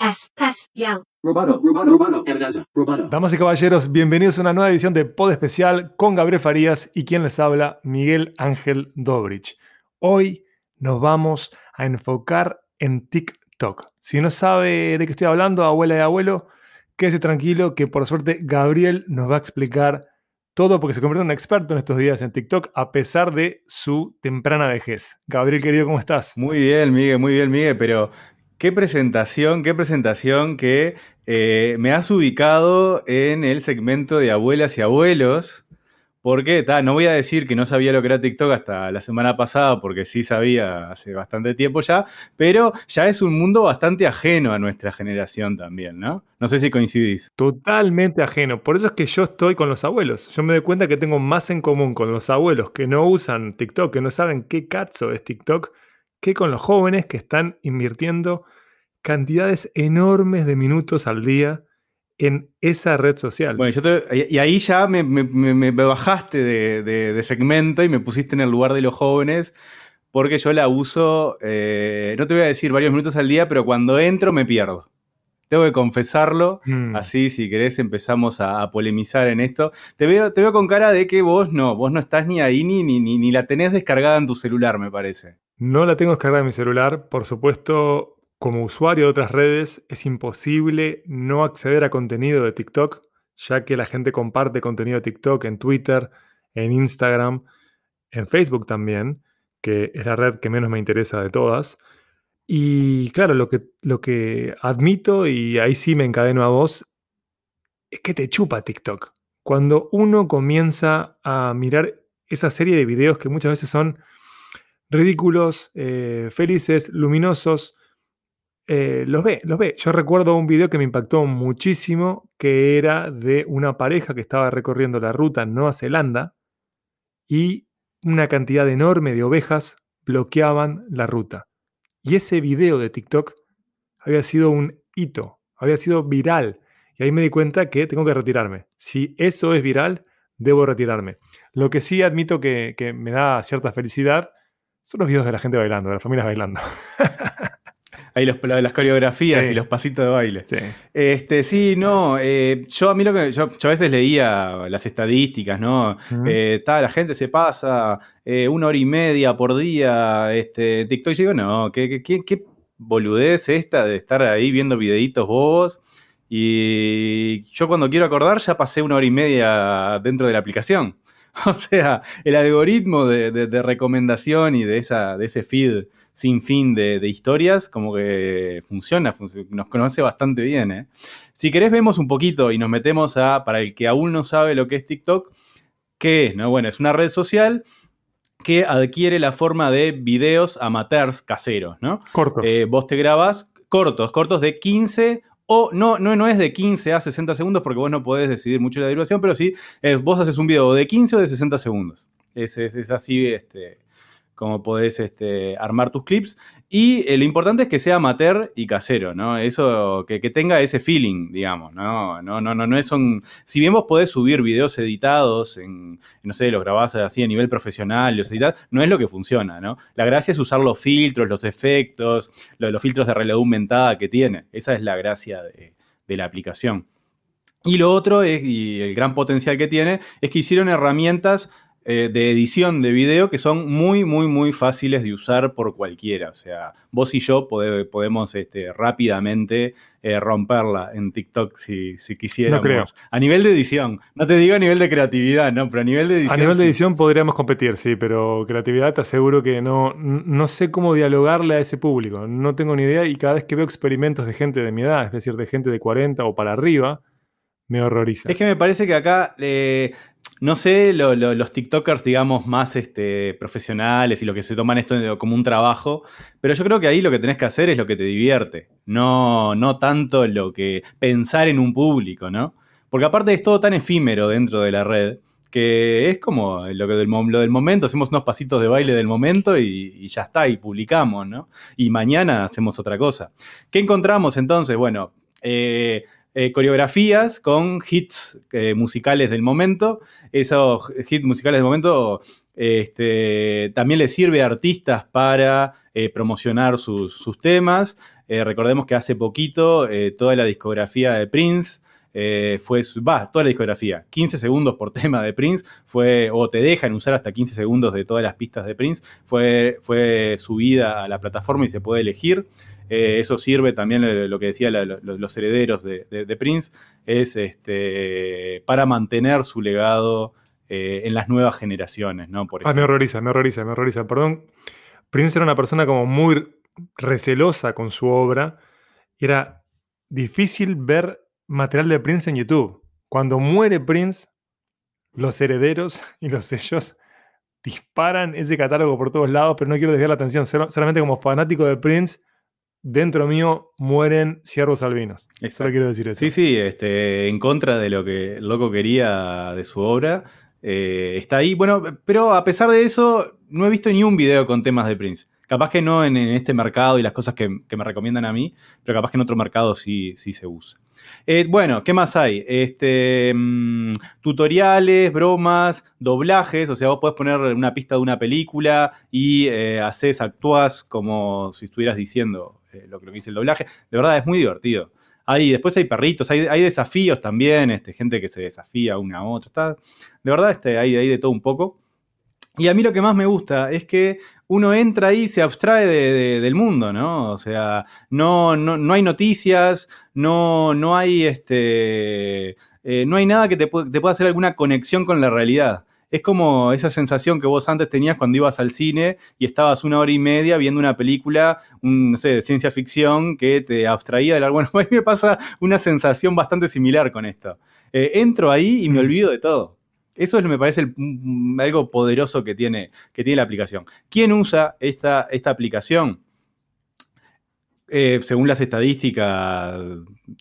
Espacial. Roboto, roboto, roboto. Damas y caballeros, bienvenidos a una nueva edición de Pod Especial con Gabriel Farías y quien les habla, Miguel Ángel Dobrich. Hoy nos vamos a enfocar en TikTok. Si no sabe de qué estoy hablando, abuela y abuelo, quédese tranquilo que por suerte Gabriel nos va a explicar todo porque se convierte en un experto en estos días en TikTok a pesar de su temprana vejez. Gabriel querido, ¿cómo estás? Muy bien, Miguel, muy bien, Miguel, pero qué presentación, qué presentación que eh, me has ubicado en el segmento de abuelas y abuelos. Porque, ta, no voy a decir que no sabía lo que era TikTok hasta la semana pasada, porque sí sabía hace bastante tiempo ya, pero ya es un mundo bastante ajeno a nuestra generación también, ¿no? No sé si coincidís. Totalmente ajeno. Por eso es que yo estoy con los abuelos. Yo me doy cuenta que tengo más en común con los abuelos que no usan TikTok, que no saben qué cazzo es TikTok, que con los jóvenes que están invirtiendo cantidades enormes de minutos al día en esa red social. Bueno, yo te- y ahí ya me, me- me- me bajaste de, de- de segmento y me pusiste en el lugar de los jóvenes, porque yo la uso, eh, no te voy a decir varios minutos al día, pero cuando entro me pierdo. Tengo que confesarlo. Mm. Así, si querés, empezamos a, a polemizar en esto. Te veo, te veo con cara de que vos no, vos no estás ni ahí ni, ni, ni, ni la tenés descargada en tu celular, me parece. No la tengo descargada en mi celular. Por supuesto, como usuario de otras redes, es imposible no acceder a contenido de TikTok, ya que la gente comparte contenido de TikTok en Twitter, en Instagram, en Facebook también, que es la red que menos me interesa de todas. Y claro, lo que, lo que admito, y ahí sí me encadeno a vos, es que te chupa TikTok. Cuando uno comienza a mirar esa serie de videos que muchas veces son ridículos, eh, felices, luminosos, eh, los ve, los ve. Yo recuerdo un video que me impactó muchísimo, que era de una pareja que estaba recorriendo la ruta Nueva Zelanda y una cantidad enorme de ovejas bloqueaban la ruta. Y ese video de TikTok había sido un hito, había sido viral. Y ahí me di cuenta que tengo que retirarme. Si eso es viral, debo retirarme. Lo que sí admito que me da cierta felicidad son los videos de la gente bailando, de las familias bailando. Ahí los, las coreografías Sí. y los pasitos de baile. Sí. Este, sí, no. eh, yo a mí lo que. Yo, yo a veces leía las estadísticas, ¿no? Eh, ta, la gente se pasa eh, una hora y media por día. Este, TikTok. Yo digo, no, ¿qué, qué, qué- qué boludez esta de estar ahí viendo videitos bobos. Y yo cuando quiero acordar ya pasé una hora y media dentro de la aplicación. O sea, el algoritmo de, de- de recomendación y de, esa, de ese feed sin fin de, de historias, como que funciona, func- nos conoce bastante bien. ¿eh? Si querés, vemos un poquito y nos metemos a, para el que aún no sabe lo que es TikTok, ¿qué es? No? Bueno, es una red social que adquiere la forma de videos amateurs caseros, ¿no? Cortos. Eh, vos te grabas cortos, cortos de 15 o no, no, no es de 15 a 60 segundos porque vos no podés decidir mucho la duración, pero sí, eh, vos haces un video de 15 o de 60 segundos. Es, es- es así este, como podés este, armar tus clips. Y eh, lo importante es que sea amateur y casero, ¿no? Eso, que, que tenga ese feeling, digamos, ¿no? No, no, no, no es un... Si bien vos podés subir videos editados, en, no sé, los grabás así a nivel profesional, los editás, no es lo que funciona, ¿no? La gracia es usar los filtros, los efectos, lo- los filtros de realidad aumentada que tiene. Esa es la gracia de, de la aplicación. Y lo otro, es, y el gran potencial que tiene, es que hicieron herramientas eh, de edición de video que son muy, muy, muy fáciles de usar por cualquiera. O sea, vos y yo pode- podemos este, rápidamente eh, romperla en TikTok si, si quisiéramos. No creo. A nivel de edición. No te digo a nivel de creatividad, no, pero a nivel de edición. A nivel de sí. edición podríamos competir, sí, pero creatividad te aseguro que no, no sé cómo dialogarle a ese público. No tengo ni idea y cada vez que veo experimentos de gente de mi edad, es decir, de gente de 40 o para arriba, me horroriza. Es que me parece que acá, eh, no sé, lo- lo- los TikTokers, digamos, más este, profesionales y los que se toman esto como un trabajo, pero yo creo que ahí lo que tenés que hacer es lo que te divierte, no, no tanto lo que pensar en un público, ¿no? Porque aparte es todo tan efímero dentro de la red que es como lo, que del, momento, hacemos unos pasitos de baile del momento y, y ya está, y publicamos, ¿no? Y mañana hacemos otra cosa. ¿Qué encontramos entonces? Bueno, eh, eh, coreografías con hits eh, musicales del momento. Esos hits musicales del momento Este, también le sirve a artistas para eh, promocionar sus, temas. Recordemos que hace poquito toda la discografía de Prince fue, va, toda la discografía, 15 segundos por tema de Prince, fue, o te dejan usar hasta 15 segundos de todas las pistas de Prince, fue, fue subida a la plataforma y se puede elegir. Eh, eso sirve también, lo, lo que decía la- los herederos de, de- de Prince, es este, para mantener su legado eh, en las nuevas generaciones, ¿no? Por Ah, me horroriza, me horroriza, me horroriza. Perdón. Prince era una persona como muy recelosa con su obra. Era difícil ver material de Prince en YouTube. Cuando muere Prince, los herederos y los sellos disparan ese catálogo por todos lados, pero no quiero desviar la atención. Solamente como fanático de Prince, dentro mío mueren ciervos albinos. Solo Exacto. quiero decir eso. Sí, sí, este, en contra de lo que el loco quería de su obra. eh, está ahí. Bueno, pero a pesar de eso, no he visto ni un video con temas de Prince. Capaz que no en, en este mercado y las cosas que, que me recomiendan a mí, pero capaz que en otro mercado sí, sí se usa. Eh, bueno, ¿qué más hay? Este, mm, tutoriales, bromas, doblajes, o sea, vos podés poner una pista de una película y eh, haces, actuás como si estuvieras diciendo eh, lo, que- lo que dice el doblaje. De verdad, es muy divertido. Hay, después hay perritos, hay, hay desafíos también, este, gente que se desafía una a otra. Está, de verdad, este, hay, hay de todo un poco. Y a mí lo que más me gusta es que uno entra ahí y se abstrae de- de- del mundo, ¿no? O sea, no, no, no hay noticias, no, no hay este. eh, no hay nada que te pueda hacer alguna conexión con la realidad. Es como esa sensación que vos antes tenías cuando ibas al cine y estabas una hora y media viendo una película, un, no sé, de ciencia ficción que te abstraía de la... Bueno, a mí me pasa una sensación bastante similar con esto. Eh, entro ahí y me Mm. olvido de todo. Eso es, me parece el- mm, algo poderoso que tiene, que tiene la aplicación. ¿Quién usa esta, esta aplicación? Eh, según las estadísticas,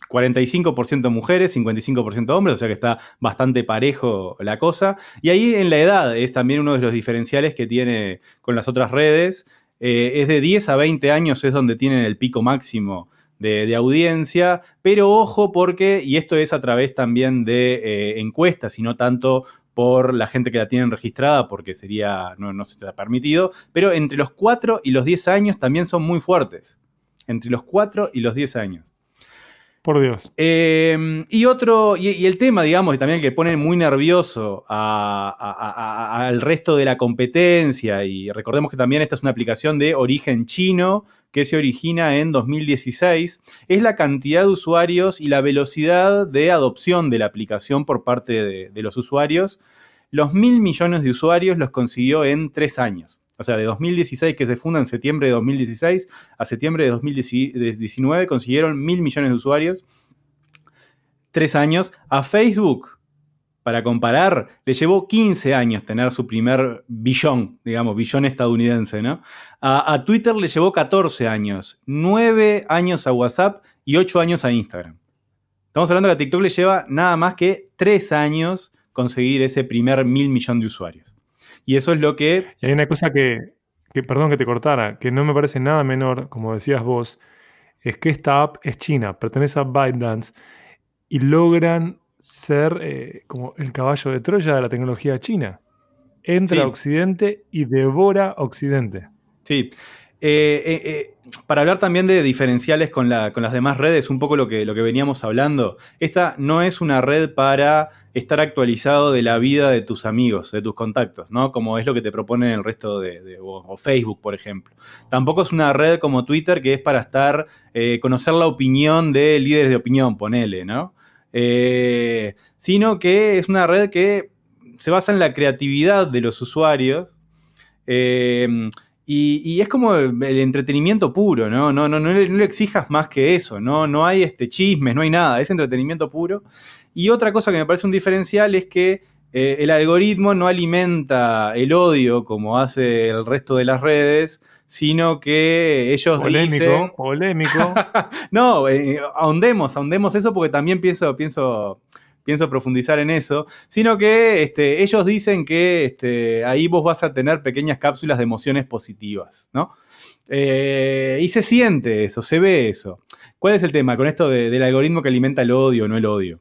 45% mujeres, 55% hombres, o sea que está bastante parejo la cosa. Y ahí en la edad es también uno de los diferenciales que tiene con las otras redes. Eh, es de 10 a 20 años es donde tienen el pico máximo de, audiencia, pero ojo porque, y esto es a través también de eh, encuestas y no tanto por la gente que la tienen registrada, porque sería, no, no se te ha permitido, pero entre los 4 y los 10 años también son muy fuertes. Entre los 4 y los 10 años. Por Dios. Eh, y otro, y, y el tema, digamos, y también el que pone muy nervioso al resto de la competencia, y recordemos que también esta es una aplicación de origen chino que se origina en 2016, es la cantidad de usuarios y la velocidad de adopción de la aplicación por parte de, de los usuarios. Los mil millones de usuarios los consiguió en tres años. O sea, de 2016, que se funda en septiembre de 2016, a septiembre de 2019 consiguieron mil millones de usuarios. Tres años. A Facebook, para comparar, le llevó 15 años tener su primer billón, digamos, billón estadounidense. A, a Twitter le llevó 14 años, 9 años a WhatsApp y 8 años a Instagram. Estamos hablando que a TikTok le lleva nada más que 3 años conseguir ese primer mil millón de usuarios. Y eso es lo que Y hay una cosa que, que, perdón que te cortara, que no me parece nada menor, como decías vos, es que esta app es china, pertenece a ByteDance y logran ser eh, como el caballo de Troya de la tecnología china. Entra Sí. a Occidente y devora Occidente. Sí. Eh, eh, eh, para hablar también de diferenciales con, la- con las demás redes, un poco lo que, veníamos hablando, esta no es una red para estar actualizado de la vida de tus amigos, de tus contactos, ¿no? Como es lo que te proponen el resto de, o, Facebook, por ejemplo. Tampoco es una red como Twitter que es para estar, conocer la opinión de líderes de opinión, ponele, ¿no? Sino que es una red que se basa en la creatividad de los usuarios. Y, y es como el, entretenimiento puro, ¿no? No, no, no, le, no le exijas más que eso, ¿no? No hay este, chismes, no hay nada, es entretenimiento puro. Y otra cosa que me parece un diferencial es que eh, el algoritmo no alimenta el odio como hace el resto de las redes, sino que ellos Polémico, dicen... polémico. No, eh, ahondemos, ahondemos eso porque también pienso, pienso, pienso profundizar en eso, sino que este, ellos dicen que este, ahí vos vas a tener pequeñas cápsulas de emociones positivas, ¿no? Eh, y se siente eso, se ve eso. ¿Cuál es el tema con esto de- del algoritmo que alimenta el odio o no el odio?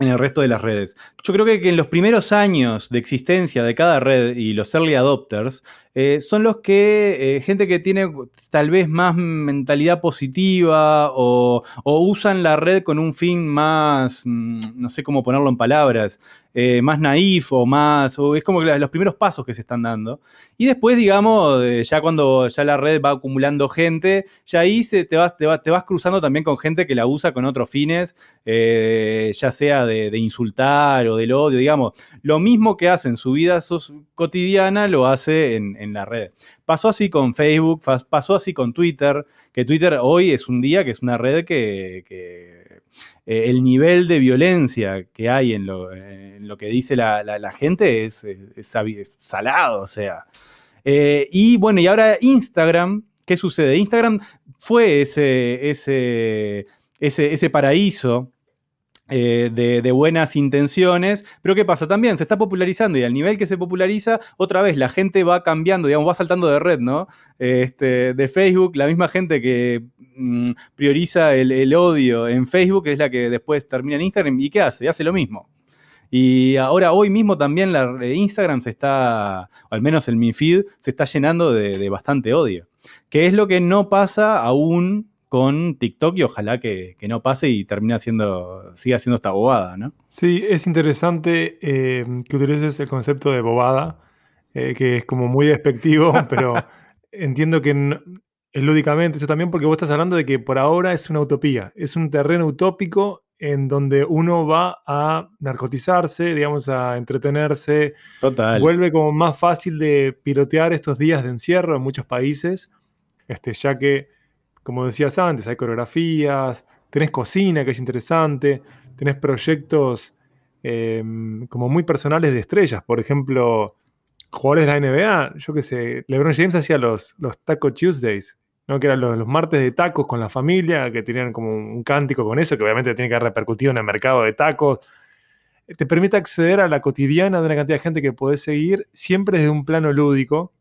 En el resto de las redes. Yo creo que, que en los primeros años de existencia de cada red y los early adopters eh, son los que, eh, gente que tiene tal vez más mentalidad positiva o, usan la red con un fin más, mm, no sé cómo ponerlo en palabras, eh, más naif o más, es como los primeros pasos que se están dando. Y después, digamos, ya cuando ya la red va acumulando gente, ya ahí te, vas, te, vas, te vas cruzando también con gente que la usa con otros fines, ya sea de, insultar o del odio, digamos. Lo mismo que hace en su vida cotidiana lo hace en, en la red. Pasó así con Facebook, pasó así con Twitter, que Twitter hoy es un día que es una red que... eh, el nivel de violencia que hay en lo, en lo que dice la, la- gente es, es salado, o sea. Eh, y bueno, y ahora Instagram, ¿qué sucede? Instagram fue ese, ese, ese, ese paraíso eh, de, buenas intenciones, pero ¿qué pasa? También se está popularizando y al nivel que se populariza, otra vez la gente va cambiando, digamos, va saltando de red, ¿no? Este, de Facebook, la misma gente que mm, prioriza el, odio en Facebook es la que después termina en Instagram y ¿qué hace? Hace lo mismo. Y ahora, hoy mismo también eh, Instagram se está, o al menos el mi feed, se está llenando de, de bastante odio. Que es lo que no pasa aún con TikTok y ojalá que, que no pase y termine haciendo, siga siendo esta bobada, ¿no? Sí, es interesante eh, que utilices el concepto de bobada, eh, que es como muy despectivo, pero entiendo que no- es lúdicamente eso también porque vos estás hablando de que por ahora es una utopía, es un terreno utópico en donde uno va a narcotizarse, digamos, a entretenerse, Total. vuelve como más fácil de pilotear estos días de encierro en muchos países, este, ya que, como decías antes, hay coreografías, tenés cocina, que es interesante, tenés proyectos eh, como muy personales de estrellas, por ejemplo, jugadores de la NBA, yo qué sé, LeBron James hacía los, los Taco Tuesdays, ¿no? que eran los, los martes de tacos con la familia, que tenían como un cántico con eso, que obviamente tiene que haber repercutido en el mercado de tacos te permite acceder a la cotidiana de una cantidad de gente que podés seguir siempre desde un plano lúdico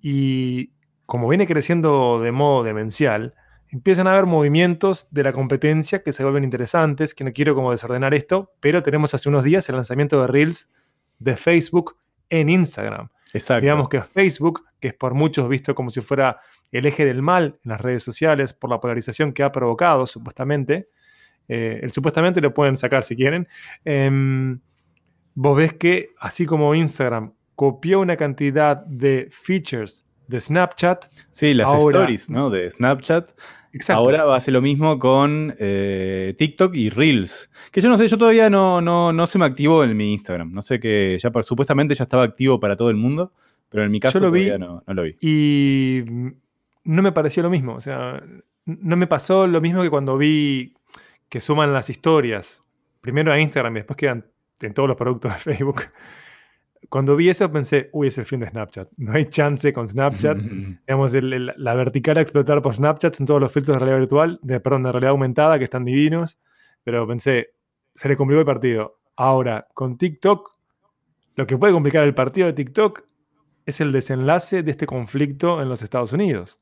y como viene creciendo de modo demencial, empiezan a haber movimientos de la competencia que se vuelven interesantes, que no quiero como desordenar esto, pero tenemos hace unos días el lanzamiento de Reels de Facebook en Instagram. Exacto. Digamos que Facebook, que es por muchos visto como si fuera el eje del mal en las redes sociales por la polarización que ha provocado, supuestamente, eh, el supuestamente lo pueden sacar si quieren, em, vos ves que así como Instagram copió una cantidad de features de Snapchat, sí, las ahora- stories, ¿no? De Snapchat. exacto, Ahora va a hacer lo mismo con eh, TikTok y Reels. Que yo no sé, yo todavía no, no, no se me activó en mi Instagram. No sé que ya supuestamente ya estaba activo para todo el mundo, pero en mi caso lo vi. todavía no, no lo vi. y no me pareció lo mismo, o sea, no me pasó lo mismo que cuando vi que suman las historias, primero a Instagram y después quedan en todos los productos de Facebook. Cuando vi eso pensé, uy, es el fin de Snapchat. No hay chance con Snapchat. digamos, el- el- la vertical a explotar por Snapchat son todos los filtros de realidad virtual, de, perdón, de realidad aumentada que están divinos, pero pensé, se le complicó el partido. Ahora, con TikTok, lo que puede complicar el partido de TikTok es el desenlace de este conflicto en los Estados Unidos.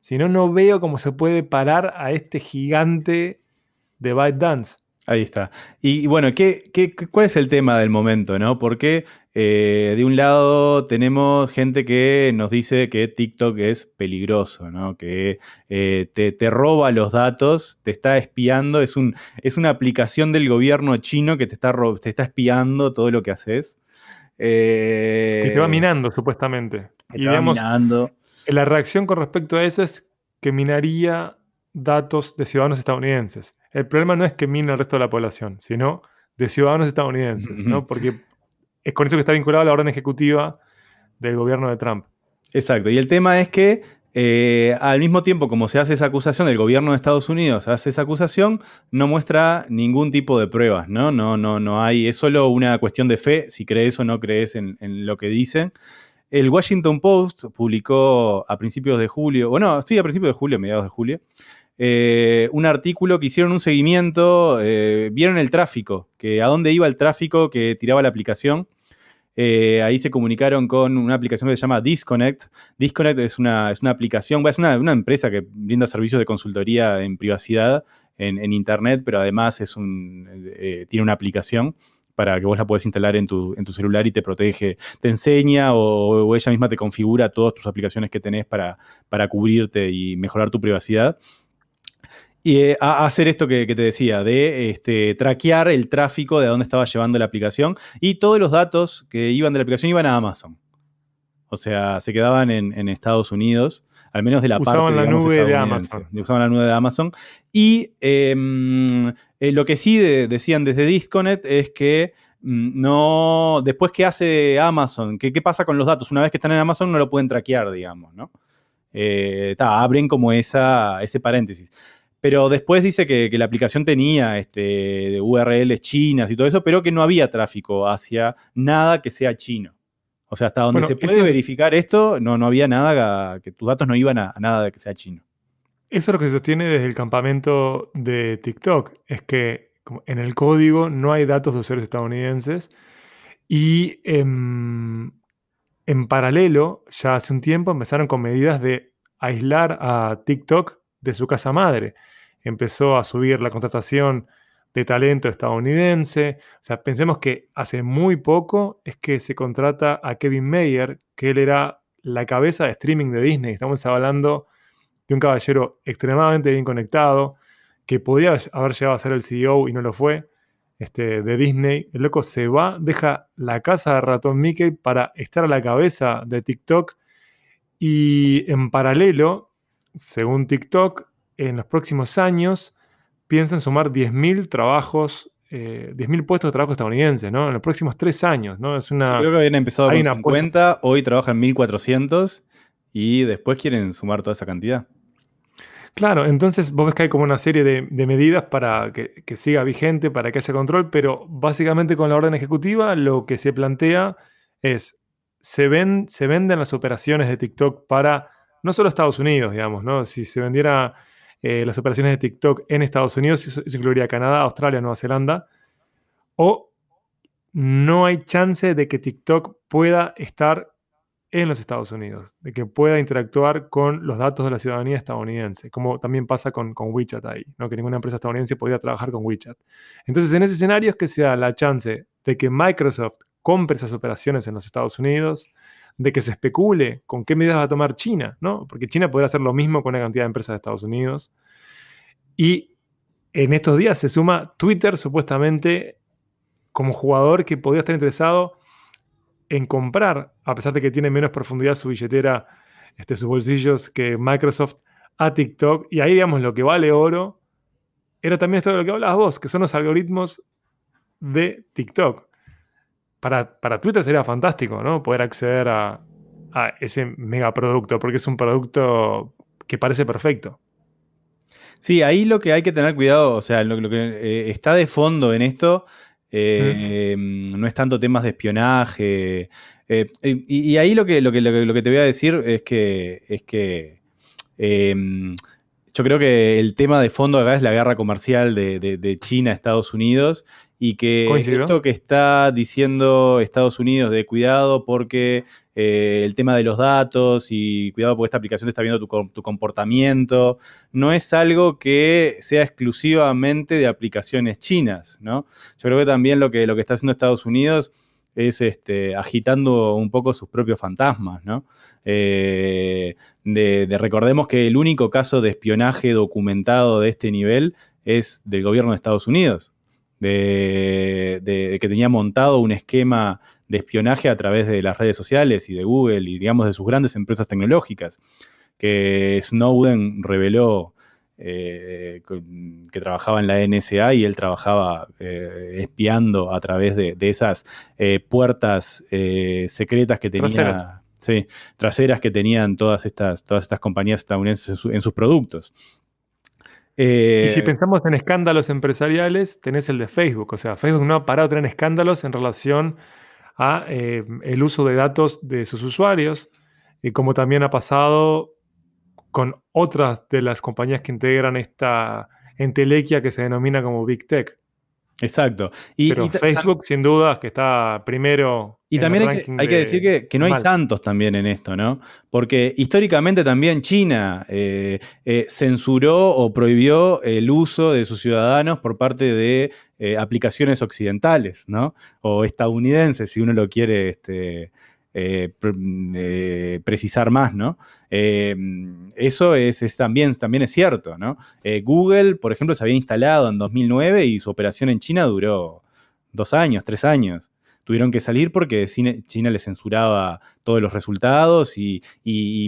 Si no, no veo cómo se puede parar a este gigante de ByteDance. Ahí está. Y, y bueno, ¿qué, cuál es el tema del momento, no? Porque eh, de un lado tenemos gente que nos dice que TikTok es peligroso, ¿no? Que eh, te, te roba los datos, te está espiando, es, un, es una aplicación del gobierno chino que te está, te está espiando todo lo que haces. Eh, Que te va minando, supuestamente. que Y te va minando. La reacción con respecto a eso es que minaría datos de ciudadanos estadounidenses. El problema no es que mina el resto de la población, sino de ciudadanos estadounidenses. ¿no? Porque es con eso que está vinculada la orden ejecutiva del gobierno de Trump. Exacto. Y el tema es que eh, al mismo tiempo como se hace esa acusación, el gobierno de Estados Unidos hace esa acusación, no muestra ningún tipo de pruebas, ¿no? No, no, no hay. Es solo una cuestión de fe, si crees o no crees en, en lo que dicen. El Washington Post publicó a principios de julio, bueno, sí, a principios de julio, mediados de julio, eh, un artículo que hicieron un seguimiento, eh, vieron el tráfico, que a dónde iba el tráfico que tiraba la aplicación. Eh, ahí se comunicaron con una aplicación que se llama Disconnect. Disconnect es una, es una aplicación, es una, una empresa que brinda servicios de consultoría en privacidad en, Internet, pero además es un, tiene una aplicación para que vos la puedas instalar en tu, en tu celular y te protege, te enseña o, o ella misma te configura todas tus aplicaciones que tenés para, para cubrirte y mejorar tu privacidad. Y eh, a- hacer esto que, que te decía, de este, traquear el tráfico de a dónde estaba llevando la aplicación y todos los datos que iban de la aplicación iban a Amazon. O sea, se quedaban en, en Estados Unidos, al menos de la Usaban parte la digamos, nube de. Amazon. Usaban la nube de Amazon. Y em, eh, lo que sí de- decían desde Disconnect es que mm, no. Después que hace Amazon, ¿qué, qué pasa con los datos? Una vez que están en Amazon no lo pueden traquear, digamos, ¿no? Eh, ta, abren como esa, ese paréntesis. Pero después dice que, que la aplicación tenía este, de URLs chinas y todo eso, pero que no había tráfico hacia nada que sea chino. O sea, hasta donde Bueno, se puede eso- verificar esto, no, no había nada, que tus datos no iban a, a nada que sea chino. Eso es lo que se sostiene desde el campamento de TikTok. Es que en el código no hay datos de usuarios estadounidenses. Y em, en paralelo, ya hace un tiempo empezaron con medidas de aislar a TikTok de su casa madre. Empezó a subir la contratación de talento estadounidense. O sea, pensemos que hace muy poco es que se contrata a Kevin Mayer, que él era la cabeza de streaming de Disney. Estamos hablando de un caballero extremadamente bien conectado, que podía haber llegado a ser el CEO y no lo fue, este, de Disney. El loco se va, deja la casa de ratón Mickey para estar a la cabeza de TikTok y en paralelo, según TikTok, en los próximos años piensan sumar 10.000 trabajos, eh, 10.000 puestos de trabajo estadounidenses, ¿no? En los próximos tres años, ¿no? Es una... Sí, creo que habían empezado con una 50, hoy trabajan 1400 y después quieren sumar toda esa cantidad. Claro, entonces vos ves que hay como una serie de, de medidas para que, que siga vigente, para que haya control, pero básicamente con la orden ejecutiva lo que se plantea es, se, ven, se venden las operaciones de TikTok para no solo Estados Unidos, digamos, ¿no? Si se vendiera eh, las operaciones de TikTok en Estados Unidos, eso, incluiría Canadá, Australia, Nueva Zelanda, o no hay chance de que TikTok pueda estar en los Estados Unidos, de que pueda interactuar con los datos de la ciudadanía estadounidense, como también pasa con, con WeChat ahí, ¿no? que ninguna empresa estadounidense podía trabajar con WeChat. Entonces, en ese escenario es que se da la chance de que Microsoft compre esas operaciones en los Estados Unidos, de que se especule con qué medidas va a tomar China, ¿no? porque China podría hacer lo mismo con una cantidad de empresas de Estados Unidos. Y en estos días se suma Twitter supuestamente como jugador que podría estar interesado en comprar, a pesar de que tiene menos profundidad su billetera, este, sus bolsillos que Microsoft a TikTok. Y ahí, digamos, lo que vale oro era también esto de lo que hablabas vos, que son los algoritmos de TikTok. Para, para Twitter sería fantástico, ¿no? Poder acceder a, a ese megaproducto, porque es un producto que parece perfecto. Sí, ahí lo que hay que tener cuidado, o sea, lo, lo que eh, está de fondo en esto eh, no es tanto temas de espionaje. eh, y, y ahí lo que, lo, que, lo, que, te voy a decir es que, es que eh, yo creo que el tema de fondo acá es la guerra comercial de, de, de China a Estados Unidos y que Coincido. esto que está diciendo Estados Unidos de cuidado porque eh, el tema de los datos y cuidado porque esta aplicación te está viendo tu, com- tu comportamiento, no es algo que sea exclusivamente de aplicaciones chinas, ¿no? Yo creo que también lo que, lo que está haciendo Estados Unidos es este, agitando un poco sus propios fantasmas, ¿no? Eh, de, de- recordemos que el único caso de espionaje documentado de este nivel es del gobierno de Estados Unidos, de, de- de que tenía montado un esquema de espionaje a través de las redes sociales y de Google y digamos de sus grandes empresas tecnológicas, que Snowden reveló eh, que trabajaba en la NSA y él trabajaba eh, espiando a través de, de esas eh, puertas secretas que tenía. Traseras. Sí, traseras que tenían todas estas, todas estas compañías estadounidenses en, su- en sus productos. Eh, Y si pensamos en escándalos empresariales, tenés el de Facebook. O sea, Facebook no ha parado de tener escándalos en relación a eh, el uso de datos de sus usuarios, y como también ha pasado con otras de las compañías que integran esta entelequia que se denomina como Big Tech. Exacto. Y, Pero y ta- Facebook, sin dudas, que está primero. Y en también el hay, que, hay que de- decir que, que no hay santos también en esto, ¿no? Porque históricamente también China eh, eh, censuró o prohibió el uso de sus ciudadanos por parte de eh, aplicaciones occidentales, ¿no? O estadounidenses, si uno lo quiere este, eh, pre- eh, precisar más, ¿no? Eh, eso es, es también, es cierto, ¿no? Google, por ejemplo, se había instalado en 2009 y su operación en China duró dos años, tres años tuvieron que salir porque China les censuraba todos los resultados y,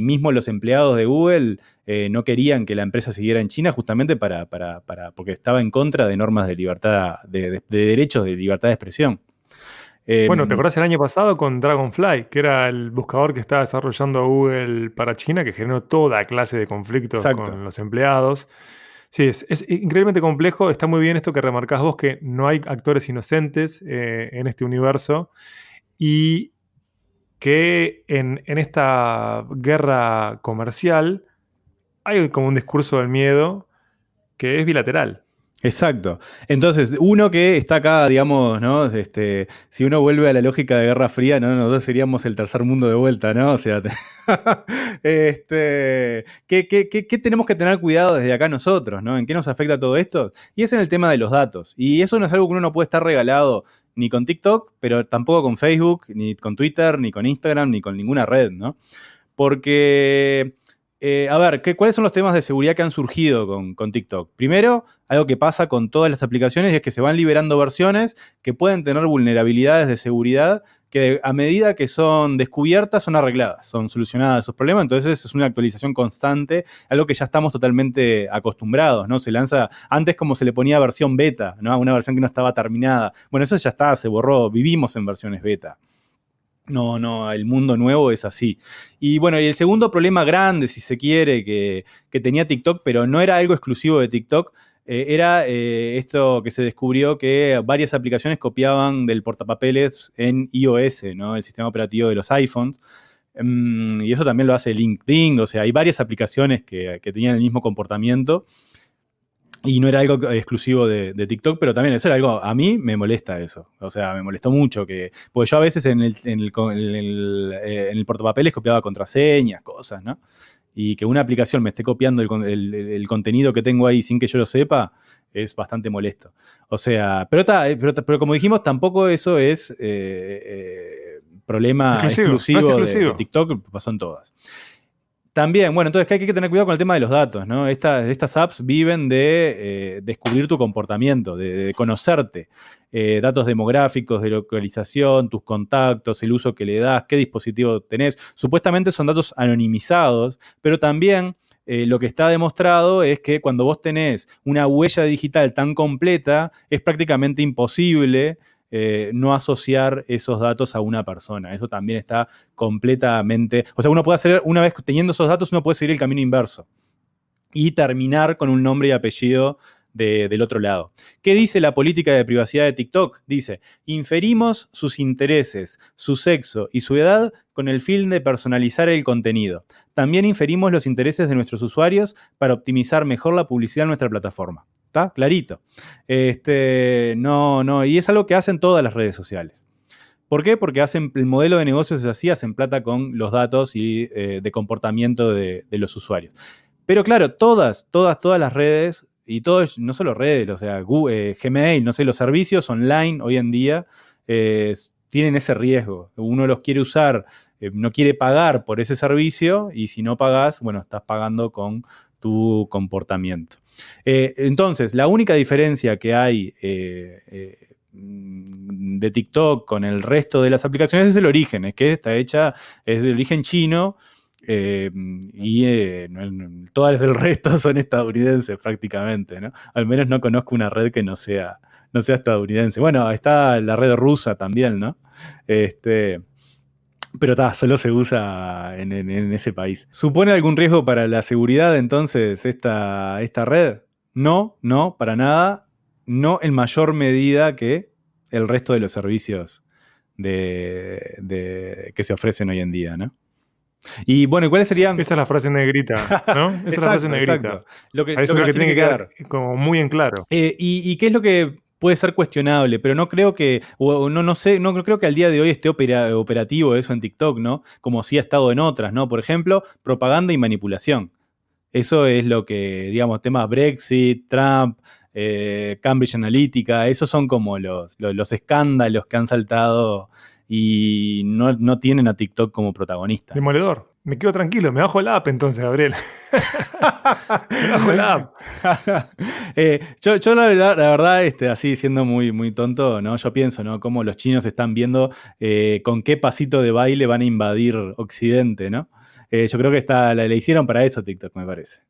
mismo los empleados de Google no querían que la empresa siguiera en China justamente para, porque estaba en contra de normas de libertad, de derechos de libertad de expresión. Eh, Bueno, ¿te acordás el año pasado con Dragonfly, que era el buscador que estaba desarrollando Google para China, que generó toda clase de conflictos Exacto. con los empleados? Sí, es, es increíblemente complejo. Está muy bien esto que remarcás vos, que no hay actores inocentes eh, en este universo y que en, en esta guerra comercial hay como un discurso del miedo que es bilateral. Exacto. Entonces, uno que está acá, digamos, ¿no? Este, si uno vuelve a la lógica de Guerra Fría, ¿no? Nosotros seríamos el tercer mundo de vuelta, ¿no? O sea, te- este, ¿qué, qué- qué- qué tenemos que tener cuidado desde acá nosotros, ¿no? ¿En qué nos afecta todo esto? Y es en el tema de los datos. Y eso no es algo que uno no puede estar regalado ni con TikTok, pero tampoco con Facebook, ni con Twitter, ni con Instagram, ni con ninguna red, ¿no? Porque eh, a ver, ¿qué- ¿cuáles son los temas de seguridad que han surgido con, TikTok? Primero, algo que pasa con todas las aplicaciones y es que se van liberando versiones que pueden tener vulnerabilidades de seguridad que a medida que son descubiertas son arregladas, son solucionadas esos problemas. Entonces es una actualización constante, algo que ya estamos totalmente acostumbrados, ¿no? Se lanza antes como se le ponía versión beta, ¿no? Una versión que no estaba terminada. Bueno, eso ya está, se borró, vivimos en versiones beta. No, no, el mundo nuevo es así. Y bueno, y el segundo problema grande, si se quiere, que, tenía TikTok, pero no era algo exclusivo de TikTok, eh, era eh, esto que se descubrió que varias aplicaciones copiaban del portapapeles en iOS, ¿no? El sistema operativo de los iPhones. Mm, y eso también lo hace LinkedIn, o sea, hay varias aplicaciones que tenían el mismo comportamiento. Y no era algo exclusivo de, de TikTok, pero también eso era algo, a mí me molesta eso. O sea, me molestó mucho que, porque yo a veces en el, en el, con- en el, eh, en el portapapeles copiaba contraseñas, cosas, ¿no? Y que una aplicación me esté copiando el, el- contenido que tengo ahí sin que yo lo sepa, es bastante molesto. O sea, pero, ta- eh, pero, pero como dijimos, tampoco eso es eh, eh, problema Exclusivo, no es exclusivo, de- de TikTok, pasó en todas. También, bueno, entonces hay que tener cuidado con el tema de los datos, ¿no? Estas, estas apps viven de eh, descubrir tu comportamiento, de, de conocerte. Eh, datos demográficos, de localización, tus contactos, el uso que le das, qué dispositivo tenés. Supuestamente son datos anonimizados, pero también eh, lo que está demostrado es que cuando vos tenés una huella digital tan completa, es prácticamente imposible eh, no asociar esos datos a una persona. Eso también está completamente. O sea, uno puede hacer, una vez teniendo esos datos, uno puede seguir el camino inverso y terminar con un nombre y apellido de- del otro lado. ¿Qué dice la política de privacidad de TikTok? Dice, inferimos sus intereses, su sexo y su edad con el fin de personalizar el contenido. También inferimos los intereses de nuestros usuarios para optimizar mejor la publicidad en nuestra plataforma. ¿Está? Clarito. Este, no, no, y es algo que hacen todas las redes sociales. ¿Por qué? Porque hacen, el modelo de negocios es así, hacen plata con los datos y eh, de comportamiento de, los usuarios. Pero claro, todas, todas, todas las redes, y todos, no solo redes, o sea, Google, eh, Gmail, no sé, los servicios online hoy en día eh, tienen ese riesgo. Uno los quiere usar, no quiere pagar por ese servicio, y si no pagas, bueno, estás pagando con tu comportamiento. Eh, entonces, la única diferencia que hay eh, eh, de TikTok con el resto de las aplicaciones es el origen, es que está hecha, es de origen chino y eh, todas el resto son estadounidenses prácticamente, ¿no? Al menos no conozco una red que no sea, no sea estadounidense. Bueno, está la red rusa también, ¿no? Este, pero ta, solo se usa en, en- en ese país. ¿Supone algún riesgo para la seguridad entonces esta, esta red? No, no, para nada. No en mayor medida que el resto de los servicios de, de- que se ofrecen hoy en día, ¿no? Y bueno, ¿y ¿cuáles serían? Esa es la frase negrita, ¿no? Esa es la frase negrita. exacto. Lo que, A eso lo es lo que tiene que quedar como muy en claro. eh, y, y qué es lo que puede ser cuestionable, pero no creo que, o no, no sé, no creo que al día de hoy esté operativo eso en TikTok, ¿no? Como sí ha estado en otras, ¿no? Por ejemplo, propaganda y manipulación. Eso es lo que, digamos, temas Brexit, Trump, eh, Cambridge Analytica, esos son como los, los, escándalos que han saltado y no, no, tienen a TikTok como protagonista. Demoledor. Me quedo tranquilo, me bajo la app entonces, Gabriel. me bajo la app. Eh, yo, yo la, verdad, la verdad este, así siendo muy, muy tonto, ¿no? Yo pienso, ¿no? Cómo los chinos están viendo eh, con qué pasito de baile van a invadir Occidente, ¿no? Eh, yo creo que está, la, hicieron para eso TikTok, me parece.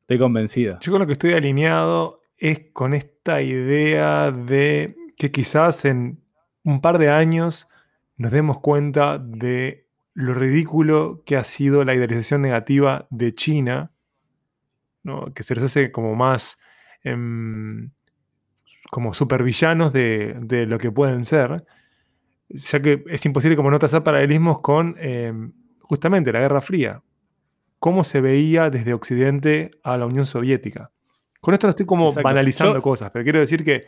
Estoy convencido. Yo con lo que estoy alineado es con esta idea de que quizás en un par de años nos demos cuenta de lo ridículo que ha sido la idealización negativa de China, que se les hace como más em, como supervillanos de, de, lo que pueden ser, ya que es imposible como no trazar paralelismos con em, justamente la Guerra Fría, cómo se veía desde Occidente a la Unión Soviética. Con esto no estoy como banalizando cosas, pero quiero decir que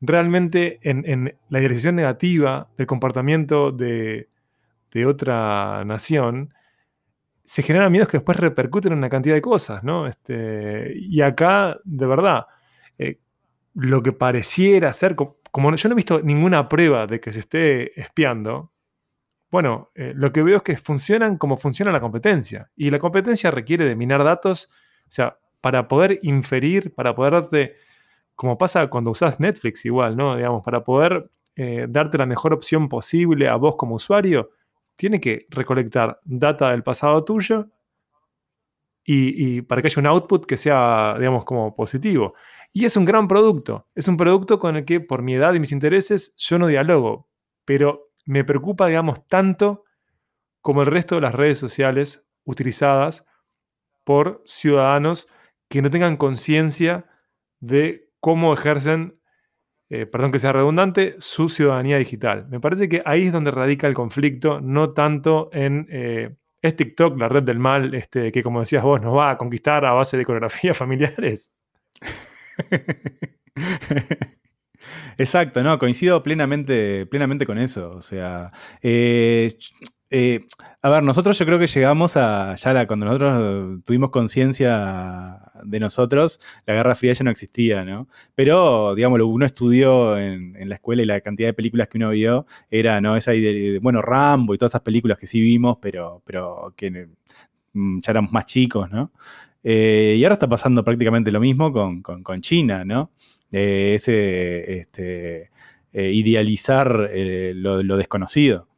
realmente en, en la idealización negativa del comportamiento de, de otra nación, se generan miedos que después repercuten en una cantidad de cosas, ¿no? Este, y acá, de verdad, eh, lo que pareciera ser, como, yo no he visto ninguna prueba de que se esté espiando, bueno, eh, lo que veo es que funcionan como funciona la competencia. Y la competencia requiere de minar datos, o sea, para poder inferir, para poder darte, como pasa cuando usas Netflix igual, ¿no? Digamos, para poder eh, darte la mejor opción posible a vos como usuario, tiene que recolectar data del pasado tuyo y, para que haya un output que sea, digamos, como positivo. Y es un gran producto. Es un producto con el que, por mi edad y mis intereses, yo no dialogo. Pero me preocupa, digamos, tanto como el resto de las redes sociales utilizadas por ciudadanos que no tengan conciencia de cómo ejercen eh, perdón que sea redundante, su ciudadanía digital. Me parece que ahí es donde radica el conflicto, no tanto en... Eh, ¿Es TikTok la red del mal este, que, como decías vos, nos va a conquistar a base de coreografías familiares? Exacto, no, coincido plenamente, plenamente con eso. O sea, eh, eh, a ver, nosotros yo creo que llegamos a, ya cuando nosotros tuvimos conciencia de nosotros, la Guerra Fría ya no existía, ¿no? Pero, digamos, uno estudió en, la escuela y la cantidad de películas que uno vio era, ¿no? Esa de, bueno, Rambo y todas esas películas que sí vimos, pero, pero que mm, ya éramos más chicos, ¿no? Eh, y ahora está pasando prácticamente lo mismo con, China, ¿no? Eh, ese este, idealizar lo desconocido.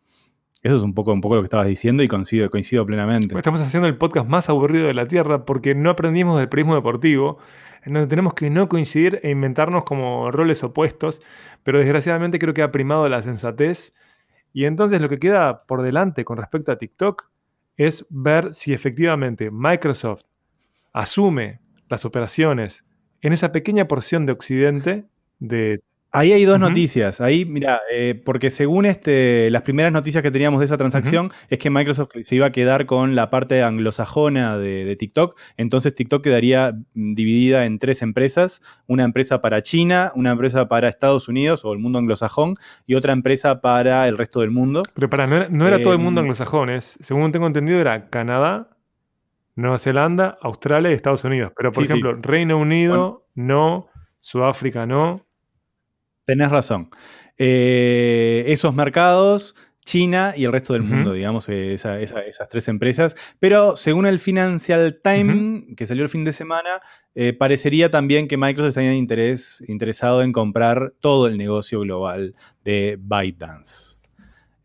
Eso es un poco, un poco lo que estabas diciendo y coincido, coincido plenamente. Estamos haciendo el podcast más aburrido de la Tierra porque no aprendimos del periodismo deportivo, en donde tenemos que no coincidir e inventarnos como roles opuestos, pero desgraciadamente creo que ha primado la sensatez. Y entonces lo que queda por delante con respecto a TikTok es ver si efectivamente Microsoft asume las operaciones en esa pequeña porción de Occidente de Ahí hay dos noticias. Ahí, mira, eh, porque según este, las primeras noticias que teníamos de esa transacción es que Microsoft se iba a quedar con la parte anglosajona de, TikTok. Entonces TikTok quedaría mm, dividida en tres empresas: una empresa para China, una empresa para Estados Unidos o el mundo anglosajón y otra empresa para el resto del mundo. Pero para no, era todo el mundo em, anglosajón, es, según tengo entendido, era Canadá, Nueva Zelanda, Australia y Estados Unidos. Pero, por ejemplo, Reino Unido no, Sudáfrica no. Tenés razón. Eh, esos mercados, China y el resto del mundo, digamos, eh, esas tres empresas. Pero según el Financial Times, que salió el fin de semana, eh, parecería también que Microsoft está interés, interesado en comprar todo el negocio global de ByteDance.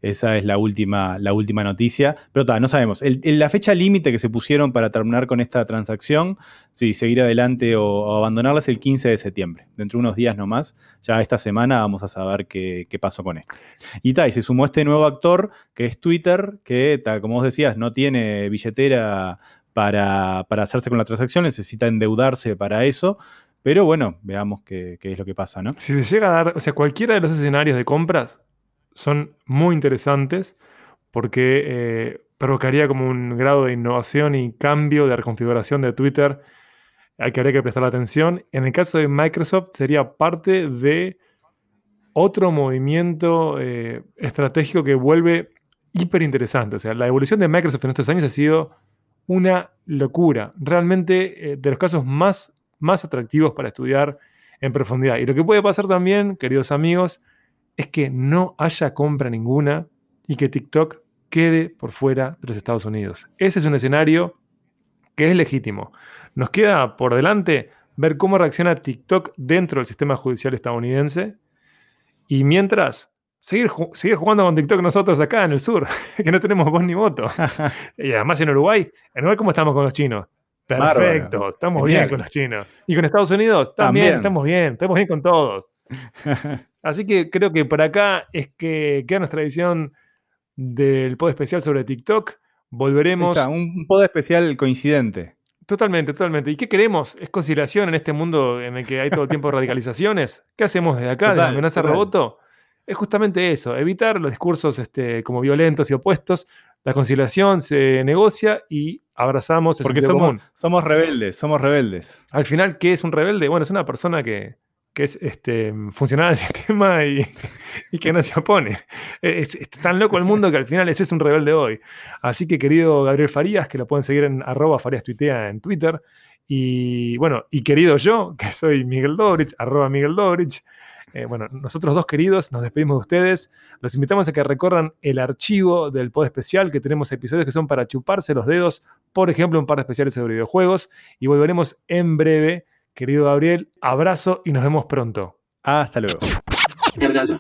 Esa es la última, la última noticia. Pero no sabemos. la fecha límite que se pusieron para terminar con esta transacción, si seguir adelante o, abandonarla, es el 15 de septiembre. Dentro de unos días nomás. Ya esta semana vamos a saber qué, pasó con esto. Y tal, se sumó este nuevo actor, que es Twitter, que, como vos decías, no tiene billetera para, hacerse con la transacción, necesita endeudarse para eso. Pero bueno, veamos qué, qué, es lo que pasa, ¿no? Si se llega a dar, o sea, cualquiera de los escenarios de compras son muy interesantes porque eh, provocaría como un grado de innovación y cambio de reconfiguración de Twitter hay que habría que prestar atención. En el caso de Microsoft sería parte de otro movimiento eh, estratégico que vuelve hiper interesante. O sea, la evolución de Microsoft en estos años ha sido una locura. Realmente eh, de los casos más, más atractivos para estudiar en profundidad. Y lo que puede pasar también, queridos amigos, es que no haya compra ninguna y que TikTok quede por fuera de los Estados Unidos. Ese es un escenario que es legítimo. Nos queda por delante ver cómo reacciona TikTok dentro del sistema judicial estadounidense y mientras seguir, seguir jugando con TikTok nosotros acá en el sur, que no tenemos voz ni voto. y además en Uruguay, en Uruguay cómo estamos con los chinos. Perfecto, estamos bien con los chinos. Y con Estados Unidos también, estamos bien, estamos bien con todos. Así que creo que por acá es que queda nuestra edición del pod especial sobre TikTok. Volveremos. un pod especial coincidente. Totalmente, totalmente. ¿Y qué queremos? ¿Es conciliación en este mundo en el que hay todo el tiempo radicalizaciones? ¿Qué hacemos desde acá, de la amenaza roboto? Es justamente eso, evitar los discursos este, como violentos y opuestos. La conciliación se negocia y abrazamos el Porque somos, somos rebeldes, somos rebeldes. Al final, ¿qué es un rebelde? Bueno, es una persona que, que es este, funcional al sistema y, que no se opone. Es, tan loco el mundo que al final ese es un rebelde hoy. Así que querido Gabriel Farías, que lo pueden seguir en arroba Farías Tuitea en Twitter. Y bueno, y querido yo, que soy Miguel Dobrich, arroba Miguel Dobrich. Eh, bueno, nosotros dos queridos nos despedimos de ustedes. Los invitamos a que recorran el archivo del pod especial, que tenemos episodios que son para chuparse los dedos, por ejemplo, un par de especiales sobre videojuegos. Y volveremos en breve Querido Gabriel, abrazo y nos vemos pronto. Hasta luego. Abrazo,